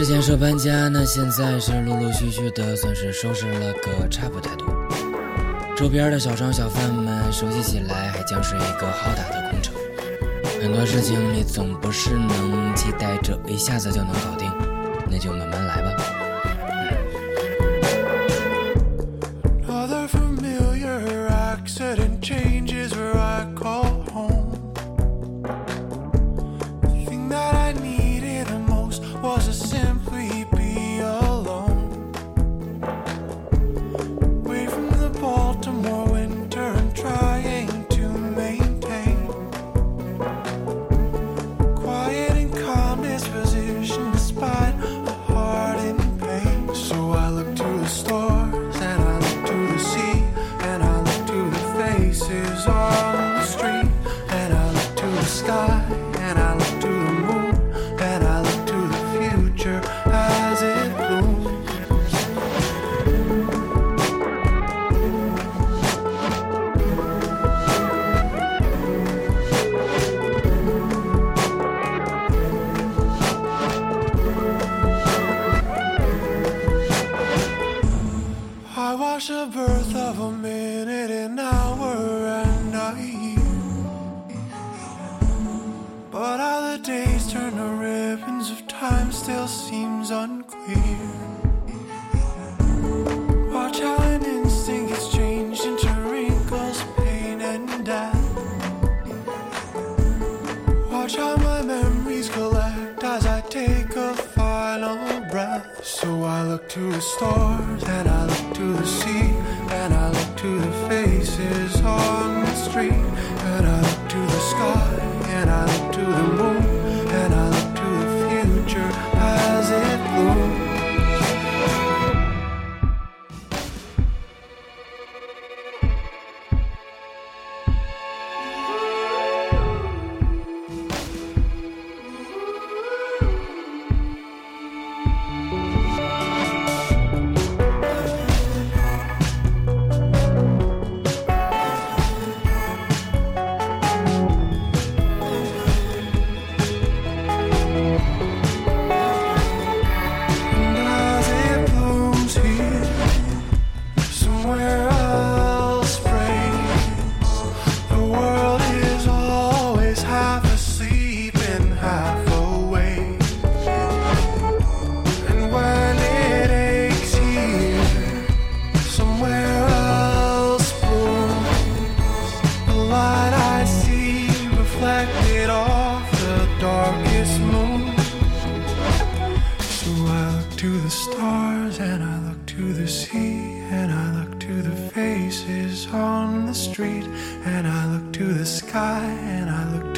之前说搬家，那现在是陆陆续续的，算是收拾了个差不太多。周边的小商小贩们熟悉起来，还将是一个浩大的工程。很多事情你总不是能期待着一下子就能搞定，那就慢慢来吧。On the street and I look to the sky and I look to the moon and I look to the future as it blooms. I watch the birth of a minute, an hour, But how the days turn to ribbons of time still seems unclear. Watch how an instinct gets changed into wrinkles, pain, and death. Watch how my memories collect as I take a final breath. So I look to the stars and I look to the sea and I look to the faces on street on the street and I look to the sky and I look